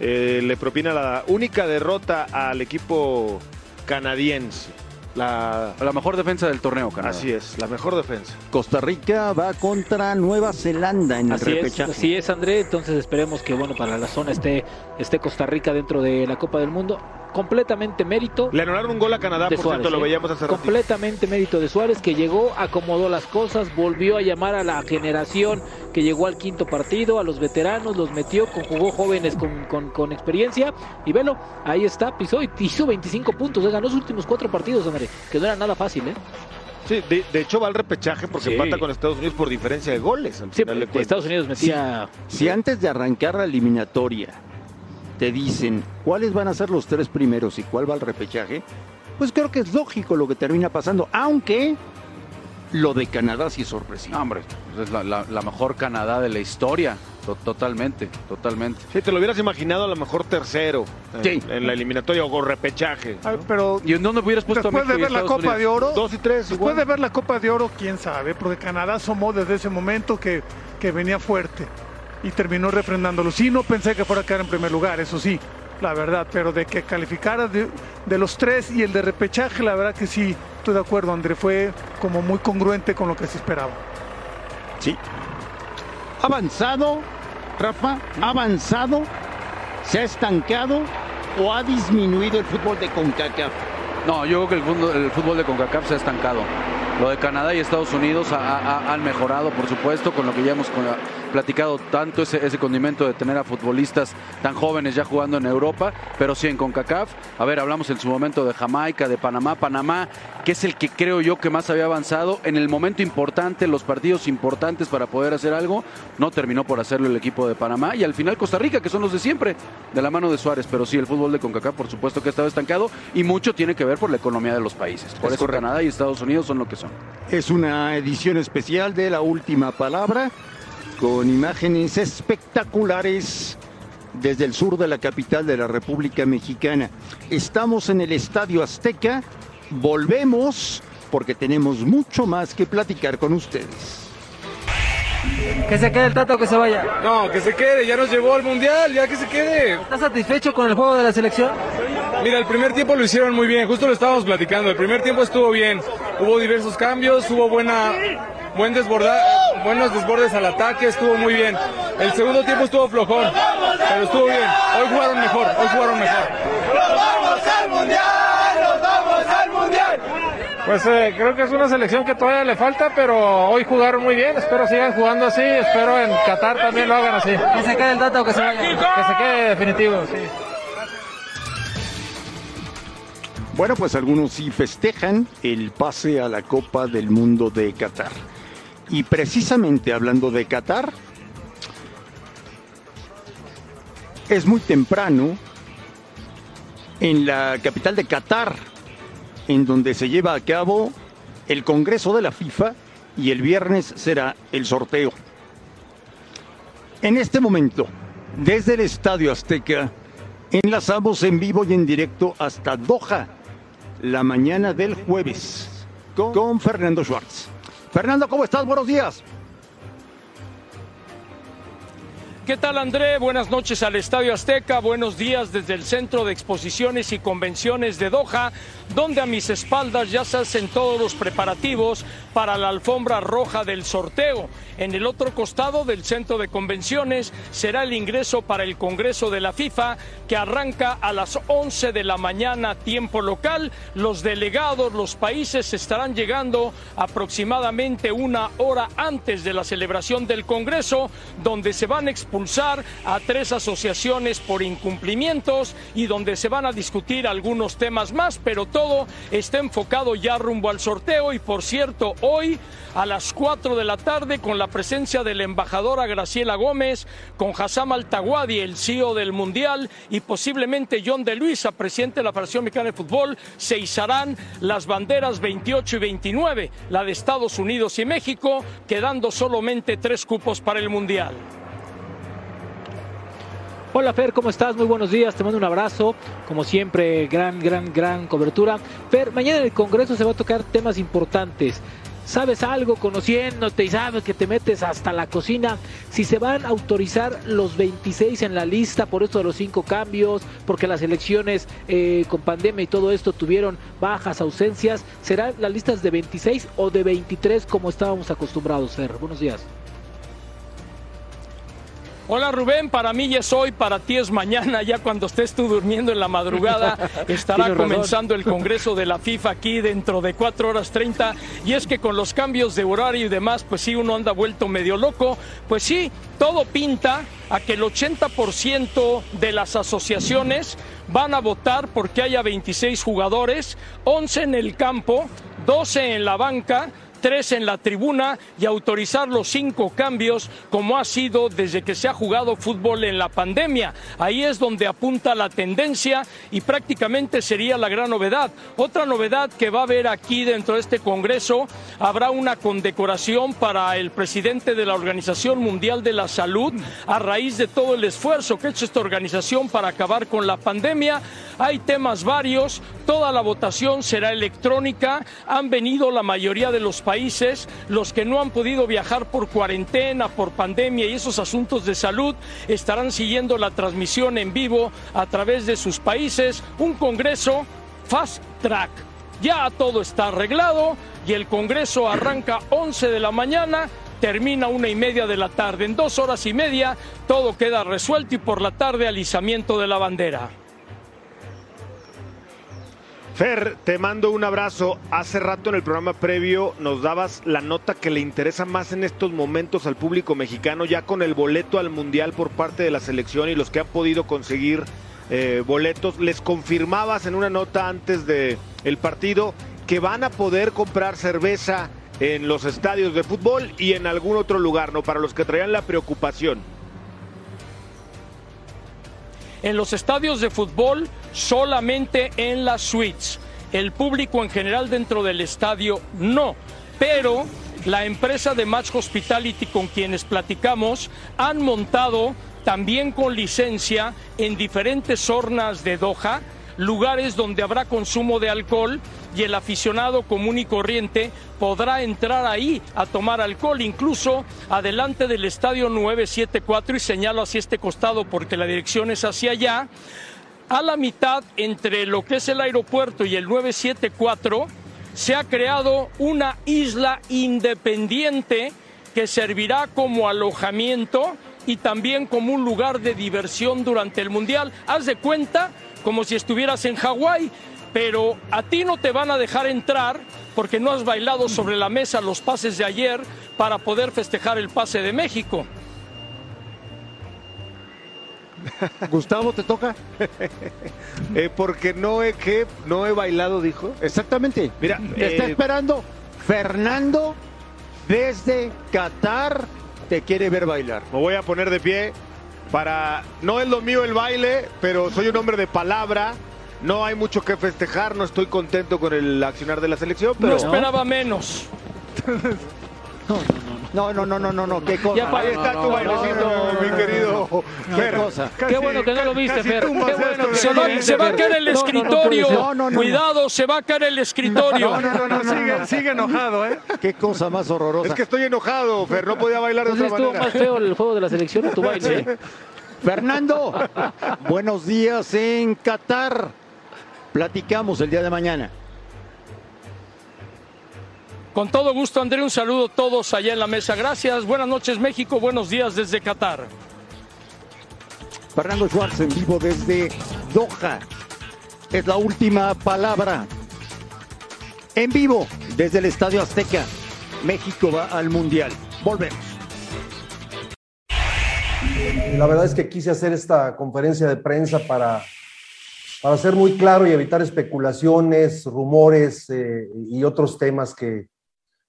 eh, le propina la única derrota al equipo canadiense. La, La mejor defensa del torneo, Canadá. así es, la mejor defensa. Costa Rica va contra Nueva Zelanda en el Así es, repechaje. así es, André. Entonces esperemos que, bueno, para la zona esté, esté Costa Rica dentro de la Copa del Mundo. Completamente mérito Le anularon un gol a Canadá, de por Suárez. cierto, lo ¿eh? veíamos hace ratito. Completamente mérito de Suárez, que llegó, acomodó las cosas, volvió a llamar a la generación que llegó al quinto partido, a los veteranos, los metió, conjugó jóvenes con, con- con experiencia. Y velo, ahí está, pisó y hizo 25 puntos. eh, Ganó sus últimos cuatro partidos, André, que no era nada fácil, ¿eh? Sí, de, de hecho va al repechaje porque Sí. empata con Estados Unidos por diferencia de goles. Al Sí, final de cuentas. Estados Unidos metía. Si antes de arrancar la eliminatoria te dicen cuáles van a ser los tres primeros y cuál va al repechaje, pues creo que es lógico lo que termina pasando, aunque lo de Canadá sí es sorpresivo. No, hombre, es la, la- la mejor Canadá de la historia. To- Totalmente, totalmente. Sí, te lo hubieras imaginado a lo mejor tercero en, Sí. en la eliminatoria o repechaje. Ah, Pero ¿Y en dónde hubieras puesto a después de México y ver la Copa de? Oro, Dos y tres, después igual. de ver la Copa de Oro, quién sabe, porque Canadá asomó desde ese momento que, que venía fuerte y terminó refrendándolo. Sí, no pensé que fuera a quedar en primer lugar, eso sí, la verdad, pero de que calificara de, de los tres y el de repechaje, la verdad que sí, estoy de acuerdo, André, fue como muy congruente con lo que se esperaba. Sí. ¿Avanzado, Rafa? ¿Avanzado? ¿Se ha estancado o ha disminuido el fútbol de CONCACAF? No, yo creo que el fútbol, el fútbol de CONCACAF se ha estancado. Lo de Canadá y Estados Unidos ha- ha- han mejorado, por supuesto, con lo que ya hemos platicado tanto, ese, ese condimento de tener a futbolistas tan jóvenes ya jugando en Europa, pero sí en CONCACAF. A ver, hablamos en su momento de Jamaica, de Panamá. Panamá, que es el que creo yo que más había avanzado en el momento importante, los partidos importantes para poder hacer algo, no terminó por hacerlo el equipo de Panamá. Y al final Costa Rica, que son los de siempre, de la mano de Suárez. Pero sí, el fútbol de CONCACAF, por supuesto que ha estado estancado y mucho tiene que ver por la economía de los países. Por Es eso correcto. Canadá y Estados Unidos son lo que son. Es una edición especial de La Última Palabra con imágenes espectaculares desde el sur de la capital de la República Mexicana. Estamos en el Estadio Azteca, volvemos porque tenemos mucho más que platicar con ustedes. Que se quede el Tata o que se vaya. No, que se quede, ya nos llevó al mundial, ya que se quede. ¿Estás satisfecho con el juego de la selección? Mira, el primer tiempo lo hicieron muy bien, justo lo estábamos platicando. El primer tiempo estuvo bien, hubo diversos cambios, hubo buena, buen desbordar, buenos desbordes al ataque, estuvo muy bien. El segundo tiempo estuvo flojón, pero estuvo bien. Hoy jugaron mejor, hoy jugaron mejor. Pues eh, creo que es una selección que todavía le falta, pero hoy jugaron muy bien. Espero sigan jugando así. Espero en Qatar también lo hagan así. Que se quede el Tata o que se vaya. Que se quede definitivo, sí. Bueno, pues algunos sí festejan el pase a la Copa del Mundo de Qatar. Y precisamente hablando de Qatar, es muy temprano en la capital de Qatar, en donde se lleva a cabo el Congreso de la FIFA y el viernes será el sorteo. En este momento, desde el Estadio Azteca, enlazamos en vivo y en directo hasta Doha, la mañana del jueves, con, Fernando Schwartz. Fernando, ¿cómo estás? Buenos días. ¿qué tal André? Buenas noches al Estadio Azteca, buenos días desde el Centro de Exposiciones y Convenciones de Doha, donde a mis espaldas ya se hacen todos los preparativos para la alfombra roja del sorteo. En el otro costado del Centro de Convenciones será el ingreso para el Congreso de la FIFA, que arranca a las 11 de la mañana tiempo local. Los delegados, los países estarán llegando aproximadamente una hora antes de la celebración del Congreso, donde se van a expulsar a tres asociaciones por incumplimientos y donde se van a discutir algunos temas más, pero todo está enfocado ya rumbo al sorteo y por cierto, hoy a las 4 de la tarde con la presencia de la embajadora Graciela Gómez, con Hassam Altawadi, el CEO del Mundial, y posiblemente John de Luisa, presidente de la Federación Mexicana de Fútbol, se izarán las banderas 28 y 29, la de Estados Unidos y México, quedando solamente tres cupos para el Mundial. Hola Fer, ¿cómo estás? Muy buenos días, te mando un abrazo. Como siempre, gran, gran, gran cobertura. Fer, mañana en el Congreso se va a tocar temas importantes. ¿Sabes algo conociéndote y sabes que te metes hasta la cocina? Si se van a autorizar los 26 en la lista por esto de los cinco cambios, porque las elecciones eh, con pandemia y todo esto tuvieron bajas, ausencias, ¿serán las listas de 26 o de 23 como estábamos acostumbrados, Fer? Buenos días. Hola Rubén, para mí es hoy, para ti es mañana, ya cuando estés tú durmiendo en la madrugada <laughs> estará comenzando el Congreso de la FIFA aquí dentro de 4 horas 30 y es que con los cambios de horario y demás, pues sí, uno anda vuelto medio loco, pues sí, todo pinta a que el 80% de las asociaciones van a votar porque haya 26 jugadores, 11 en el campo, 12 en la banca, tres en la tribuna y autorizar los cinco cambios como ha sido desde que se ha jugado fútbol en la pandemia. Ahí es donde apunta la tendencia y prácticamente sería la gran novedad. Otra novedad que va a haber aquí dentro de este Congreso, habrá una condecoración para el presidente de la Organización Mundial de la Salud a raíz de todo el esfuerzo que ha hecho esta organización para acabar con la pandemia. Hay temas varios, toda la votación será electrónica, han venido la mayoría de los países, los que no han podido viajar por cuarentena, por pandemia y esos asuntos de salud, estarán siguiendo la transmisión en vivo a través de sus países, un Congreso fast track. Ya todo está arreglado y el Congreso arranca 11 de la mañana termina una y media de la tarde. En dos horas y media todo queda resuelto y por la tarde alisamiento de la bandera. Fer, te mando un abrazo. Hace rato en el programa previo nos dabas la nota que le interesa más en estos momentos al público mexicano, ya con el boleto al Mundial por parte de la selección y los que han podido conseguir eh, boletos. Les confirmabas en una nota antes de el partido que van a poder comprar cerveza en los estadios de fútbol y en algún otro lugar, ¿no? Para los que traían la preocupación. En los estadios de fútbol solamente en las suites. El público en general dentro del estadio no. Pero la empresa de Match Hospitality con quienes platicamos han montado también con licencia en diferentes zonas de Doha lugares donde habrá consumo de alcohol y el aficionado común y corriente podrá entrar ahí a tomar alcohol, incluso adelante del estadio 974 y señalo hacia este costado porque la dirección es hacia allá, a la mitad entre lo que es el aeropuerto y el 974 se ha creado una isla independiente que servirá como alojamiento y también como un lugar de diversión durante el Mundial. Haz de cuenta como si estuvieras en Hawái, pero a ti no te van a dejar entrar porque no has bailado sobre la mesa los pases de ayer para poder festejar el pase de México. <laughs> Gustavo, ¿te toca? <laughs> Eh, porque no he, que, no he bailado, dijo. Exactamente. Mira, Te está eh, esperando Fernando desde Qatar. Te quiere ver bailar. Me voy a poner de pie para... No es lo mío el baile, pero soy un hombre de palabra. No hay mucho que festejar, no estoy contento con el accionar de la selección, pero... No esperaba menos. <laughs> No, no, no, no, no, no, qué cosa. Ahí está no, tu no, bailecito, no, no, mi no, querido. Qué cosa. Qué bueno que no lo viste, Fer. Qué tumbas bueno esto, que Se no va, viste, se va a caer el No, no, no escritorio. No, no, no, Cuidado, se va a caer el escritorio. No, no, no, no, sigue, sigue enojado, ¿eh? Qué cosa más horrorosa. Es que estoy enojado, Fer, no podía bailar de Entonces otra estuvo más manera. feo el juego de la selección o tu baile. Fernando, buenos días en Qatar. Platicamos el día de mañana. Con todo gusto, André, un saludo a todos allá en la mesa. Gracias. Buenas noches, México. Buenos días desde Qatar. Fernando Schwartz en vivo desde Doha. Es la última palabra. En vivo desde el Estadio Azteca. México va al Mundial. Volvemos. La verdad es que quise hacer esta conferencia de prensa para, para ser muy claro y evitar especulaciones, rumores eh, y otros temas que,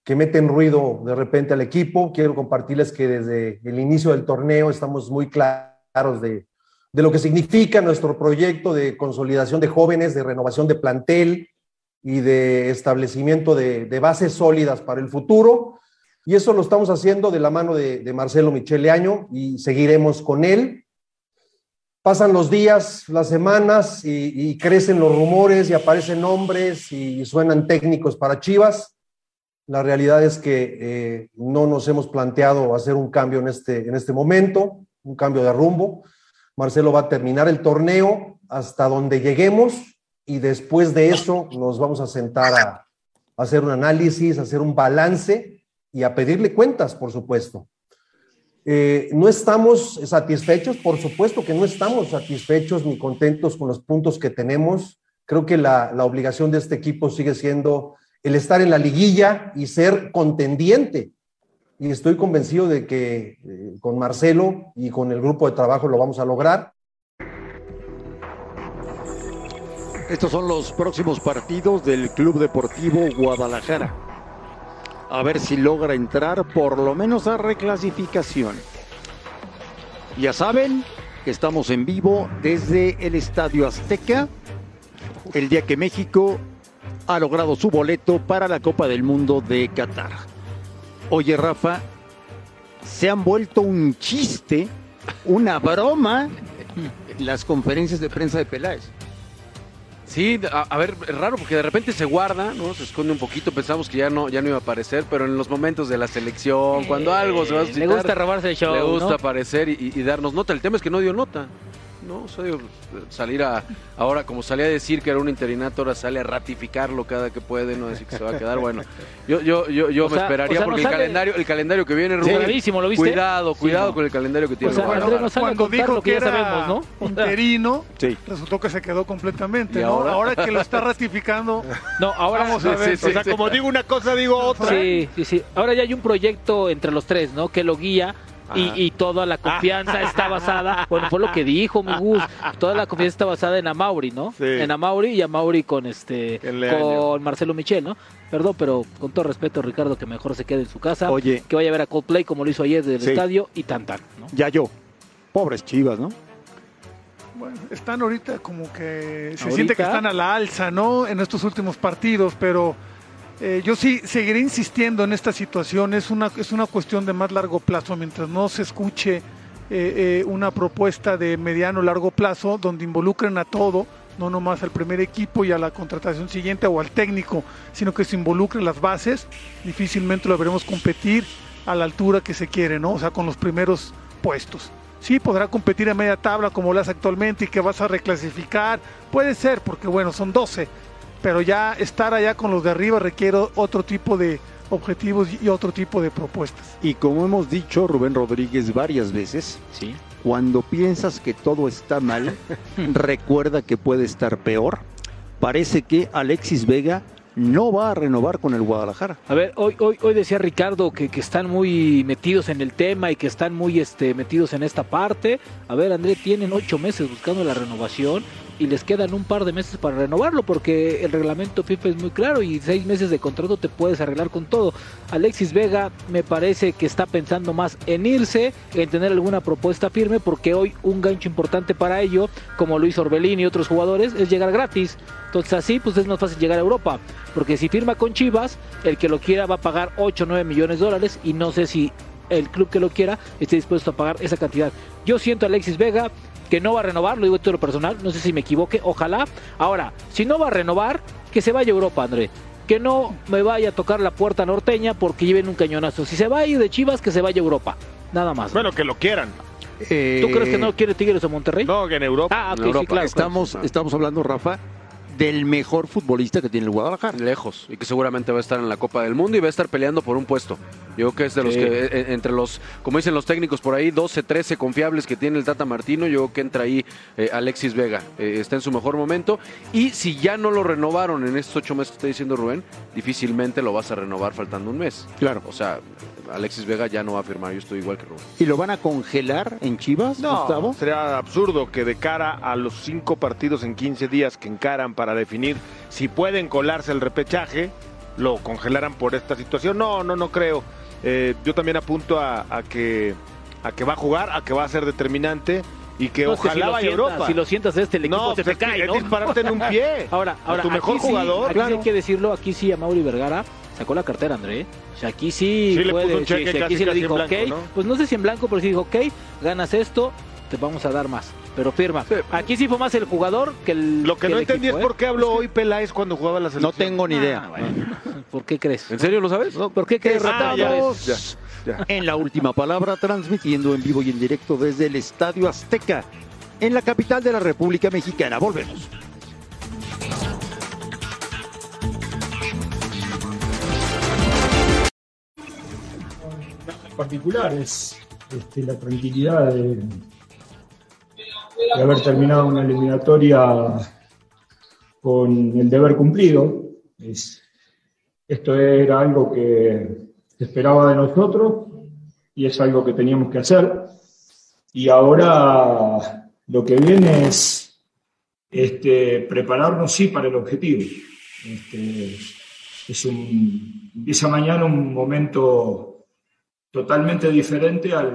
que meten ruido de repente al equipo. Quiero compartirles que desde el inicio del torneo estamos muy claros de, de lo que significa nuestro proyecto de consolidación de jóvenes, de renovación de plantel y de establecimiento de, bases sólidas para el futuro. Y eso lo estamos haciendo de la mano de, Marcelo Michele Año y seguiremos con él. Pasan los días, las semanas y crecen los rumores y aparecen nombres y suenan técnicos para Chivas. La realidad es que eh, no nos hemos planteado hacer un cambio en este, en este momento, un cambio de rumbo. Marcelo va a terminar el torneo hasta donde lleguemos y después de eso nos vamos a sentar a, hacer un análisis, a hacer un balance y a pedirle cuentas, por supuesto. Eh, no estamos satisfechos, por supuesto que no estamos satisfechos ni contentos con los puntos que tenemos. Creo que la, la obligación de este equipo sigue siendo el estar en la liguilla y ser contendiente. Y estoy convencido de que eh, con Marcelo y con el grupo de trabajo lo vamos a lograr. Estos son los próximos partidos del Club Deportivo Guadalajara. A ver si logra entrar por lo menos a reclasificación. Ya saben que estamos en vivo desde el Estadio Azteca, el día que México ha logrado su boleto para la Copa del Mundo de Qatar. Oye, Rafa, se han vuelto un chiste, una broma, las conferencias de prensa de Peláez. Sí, a, a ver, es raro porque de repente se guarda, ¿no? Se esconde un poquito, pensamos que ya no, ya no iba a aparecer, pero en los momentos de la selección, cuando algo se va a Eh, Le suscitar, gusta robarse el show, Le gusta ¿no? aparecer y darnos nota. El tema es que no dio nota. No, o sea, digo, salir a. Ahora, como salía a decir que era un interinato, ahora sale a ratificarlo cada que puede, no decir que se va a quedar. Bueno, yo, yo, yo, yo O me sea- esperaría o sea, porque no el sale- calendario, el calendario que viene, Sí, Rubén, bravísimo, ¿lo viste? Cuidado, Sí, cuidado no. con el calendario que tiene. O sea, Rubén. Andrés no sale Cuando dijo lo que que ya era sabemos, ¿no? <laughs> interino, Sí. resultó que se quedó completamente, ¿Y ¿no? ahora? Ahora? que lo está ratificando, No, ahora vamos a ver. O sea, como digo una cosa, digo otra. Sí, sí, sí. Ahora ya hay un proyecto entre los tres, ¿no? Que lo guía y, y toda la confianza está basada, bueno, fue lo que dijo mi Gus, toda la confianza está basada en Amauri, ¿no? Sí. En Amauri y Amauri con este, con Marcelo Michel, ¿no? Perdón, pero con todo respeto, Ricardo, que mejor se quede en su casa, Oye. que vaya a ver a Coldplay como lo hizo ayer del Sí. estadio y tan tan, ¿no? Ya yo. Pobres chivas, ¿no? Bueno, están ahorita como que se ¿Ahorita? siente que están a la alza, ¿no? En estos últimos partidos, pero eh, yo sí seguiré insistiendo en esta situación. Es una, es una cuestión de más largo plazo, mientras no se escuche eh, eh, una propuesta de mediano largo plazo donde involucren a todo, no nomás al primer equipo y a la contratación siguiente o al técnico, sino que se involucren las bases, difícilmente lo veremos competir a la altura que se quiere, ¿no? O sea, con los primeros puestos. Sí, podrá competir a media tabla como lo hace actualmente y que vas a reclasificar. Puede ser, porque bueno, son 12. Pero ya estar allá con los de arriba requiere otro tipo de objetivos y otro tipo de propuestas. Y como hemos dicho, Rubén Rodríguez varias veces, Sí. cuando piensas que todo está mal, <laughs> recuerda que puede estar peor. Parece que Alexis Vega no va a renovar con el Guadalajara. A ver, hoy, hoy, hoy decía Ricardo que, que están muy metidos en el tema y que están muy este, metidos en esta parte. A ver, André, tienen ocho meses buscando la renovación. Y les quedan un par de meses para renovarlo porque el reglamento FIFA es muy claro y seis meses de contrato te puedes arreglar con todo. Alexis Vega me parece que está pensando más en irse, en tener alguna propuesta firme porque hoy un gancho importante para ello, como Luis Orbelín y otros jugadores, es llegar gratis. Entonces así pues es más fácil llegar a Europa, porque si firma con Chivas, el que lo quiera va a pagar 8 o 9 millones de dólares y no sé si el club que lo quiera esté dispuesto a pagar esa cantidad. Yo siento a Alexis Vega que no va a renovar, lo digo en todo lo personal, no sé si me equivoque, ojalá. Ahora, si no va a renovar, que se vaya a Europa, André. Que no me vaya a tocar la puerta norteña porque lleven un cañonazo. Si se va a ir de Chivas, que se vaya a Europa. Nada más. Bueno, que lo quieran. ¿Tú crees que no quiere Tigres o Monterrey? No, que en Europa. Ah, En sí, Europa. claro. Estamos, estamos hablando, Rafa, del mejor futbolista que tiene el Guadalajara. Lejos. Y que seguramente va a estar en la Copa del Mundo y va a estar peleando por un puesto. Yo creo que es de los que, eh, entre los, como dicen los técnicos por ahí, 12, 13 confiables que tiene el Tata Martino, yo creo que entra ahí eh, Alexis Vega. Eh, está en su mejor momento. Y si ya no lo renovaron en estos ocho meses que está diciendo Rubén, difícilmente lo vas a renovar faltando un mes. Claro. O sea, Alexis Vega ya no va a firmar. Yo estoy igual que Rubén. ¿Y lo van a congelar en Chivas, No, Gustavo? sería absurdo que de cara a los cinco partidos en 15 días que encaran para definir si pueden colarse el repechaje, lo congelaran por esta situación. No, no, no creo. Eh, yo también apunto a, a que, a que va a jugar, a que va a ser determinante y que No, es que ojalá si vaya sientas- Europa. Si lo sientas este, el equipo No, se te cae, es ¿no? dispararte en un pie. <laughs> Ahora, A ahora tu mejor aquí sí- jugador, aquí sí claro. hay que decirlo, aquí sí a Mauri Vergara sacó la cartera, André. O sea, aquí sí, Sí le puede, puso un sí, cheque sí, aquí casi, sí le dijo, blanco, ok, ¿no? pues no sé si en blanco, pero sí dijo, ok, ganas esto, te vamos a dar más, pero firma. Aquí sí fue más el jugador que el Lo que no el entendí equipo, es ¿eh? por qué habló hoy Peláez cuando jugaba la selección. No tengo ni idea. Ah, bueno. <laughs> ¿Por qué crees? ¿En serio lo sabes? ¿Por qué crees? Ah, ya Ratado? ves, ya, ya. En la última palabra, transmitiendo en vivo y en directo desde el Estadio Azteca, en la capital de la República Mexicana. Volvemos. Particular es este, la tranquilidad de, haber terminado una eliminatoria con el deber cumplido. Es- esto era algo que se esperaba de nosotros y es algo que teníamos que hacer. Y ahora lo que viene es este, prepararnos, sí, para el objetivo. Este, es un, empieza mañana un momento totalmente diferente al,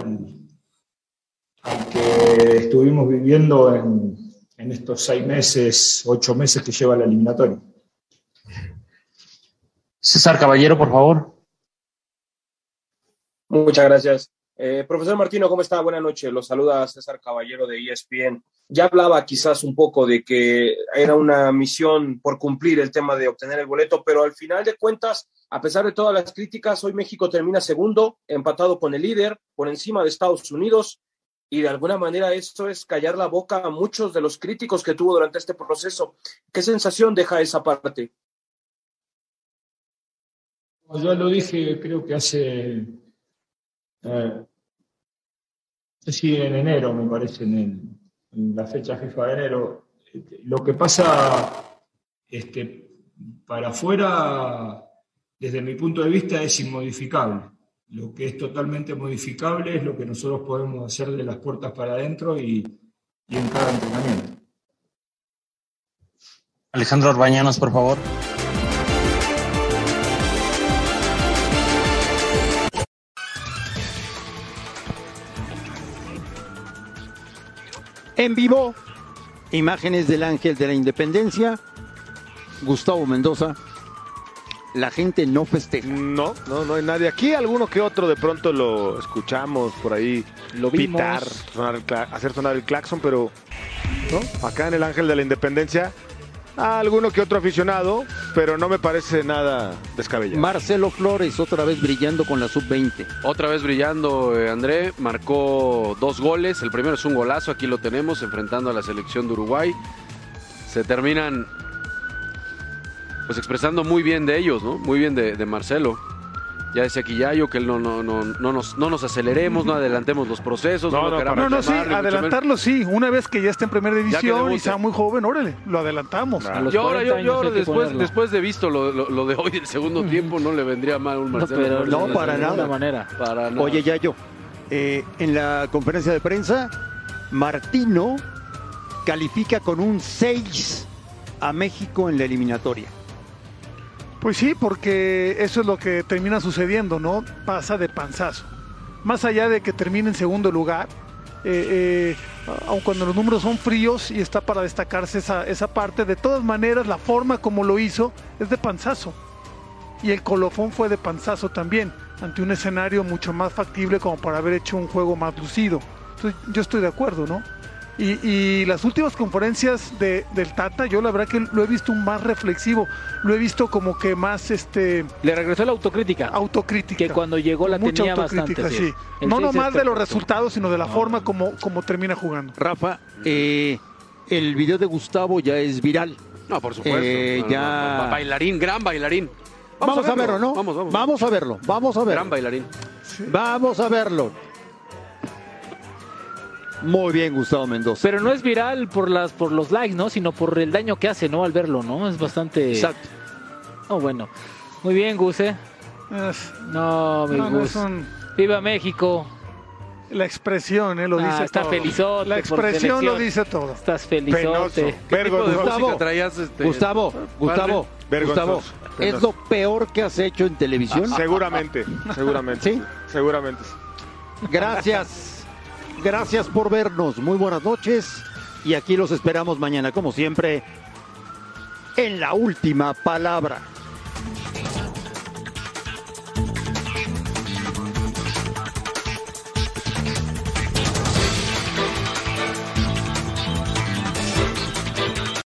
al que estuvimos viviendo en, en estos seis meses, ocho meses que lleva la eliminatoria. César Caballero, por favor. Muchas gracias. Eh, profesor Martino, ¿cómo está? Buenas noches. Los saluda César Caballero de ESPN. Ya hablaba quizás un poco de que era una misión por cumplir el tema de obtener el boleto, pero al final de cuentas, a pesar de todas las críticas, hoy México termina segundo, empatado con el líder, por encima de Estados Unidos, y de alguna manera esto es callar la boca a muchos de los críticos que tuvo durante este proceso. ¿Qué sensación deja esa parte? Yo lo dije, creo que hace, eh, sí, en enero, me parece, en, la fecha FIFA de enero. Este, Lo que pasa este, para afuera, desde mi punto de vista, es inmodificable. Lo que es totalmente modificable es lo que nosotros podemos hacer de las puertas para adentro y, y en cada entrenamiento. Alejandro Orbañanos, por favor. En vivo, imágenes del Ángel de la Independencia, Gustavo Mendoza. La gente no festeja. No, no, no hay nadie. Aquí alguno que otro de pronto lo escuchamos por ahí Lo vimos. pitar, sonar el cla- hacer sonar el claxon, pero ¿no? acá en el Ángel de la Independencia, alguno que otro aficionado, pero no me parece nada descabellado. Marcelo Flores, otra vez brillando con la sub-20. Otra vez brillando, eh, André, marcó dos goles. El primero es un golazo, aquí lo tenemos, enfrentando a la selección de Uruguay. Se terminan pues expresando muy bien de ellos, ¿no? Muy bien de, de Marcelo. Ya decía Quillayo que él no, no, no, no, nos, no nos aceleremos, no adelantemos los procesos. No, no, No, no, sí, adelantarlo sí. Una vez que ya esté en primera división y sea muy joven, órale, lo adelantamos. Yo ahora, 40 yo, ahora después, después de visto lo, lo- lo de hoy del segundo tiempo, no le vendría mal un No, Marcelo. no, para nada. manera. Para nada. Oye, Yayo, eh, en la conferencia de prensa, Martino califica con un 6 a México en la eliminatoria. Pues sí, porque eso es lo que termina sucediendo, ¿no? Pasa de panzazo. Más allá de que termine en segundo lugar, eh, eh, aun cuando los números son fríos y está para destacarse esa, esa parte, de todas maneras la forma como lo hizo es de panzazo. Y el colofón fue de panzazo también, ante un escenario mucho más factible como para haber hecho un juego más lucido. Yo estoy de acuerdo, ¿no? Y, y las últimas conferencias de, del Tata, yo la verdad que lo he visto un más reflexivo, lo he visto como que más este Le regresó la autocrítica. autocrítica. Que cuando llegó la Mucha tenía autocrítica, bastante. sí. El No nomás de los resultados, sino de la forma como, como termina jugando. Rafa, eh, el video de Gustavo ya es viral. No, por supuesto. Eh, No, ya- no. Bailarín, gran bailarín. Vamos, a verlo, ¿no? Vamos, vamos. a verlo, vamos a verlo. Gran bailarín. Vamos a verlo. Muy bien, Gustavo Mendoza. Pero no es viral por las por los likes, ¿no? Sino por el daño que hace, ¿no? Al verlo, ¿no? Es bastante. Exacto. Oh, bueno. Muy bien, Gus, ¿eh? Es- No, mi no, no, Gus. es un- Viva México. la expresión, ¿eh? Lo Ah, dice está todo. felizote La expresión lo dice todo. Estás felizote. Penoso. ¿Qué tipo de Vergonzoso. música traías? Este, Gustavo, Gustavo. Gustavo, ¿es lo peor que has hecho en televisión? Seguramente, seguramente. ¿Sí? Seguramente. Gracias. Gracias por vernos. Muy buenas noches. Y aquí los esperamos mañana, como siempre, en la última palabra.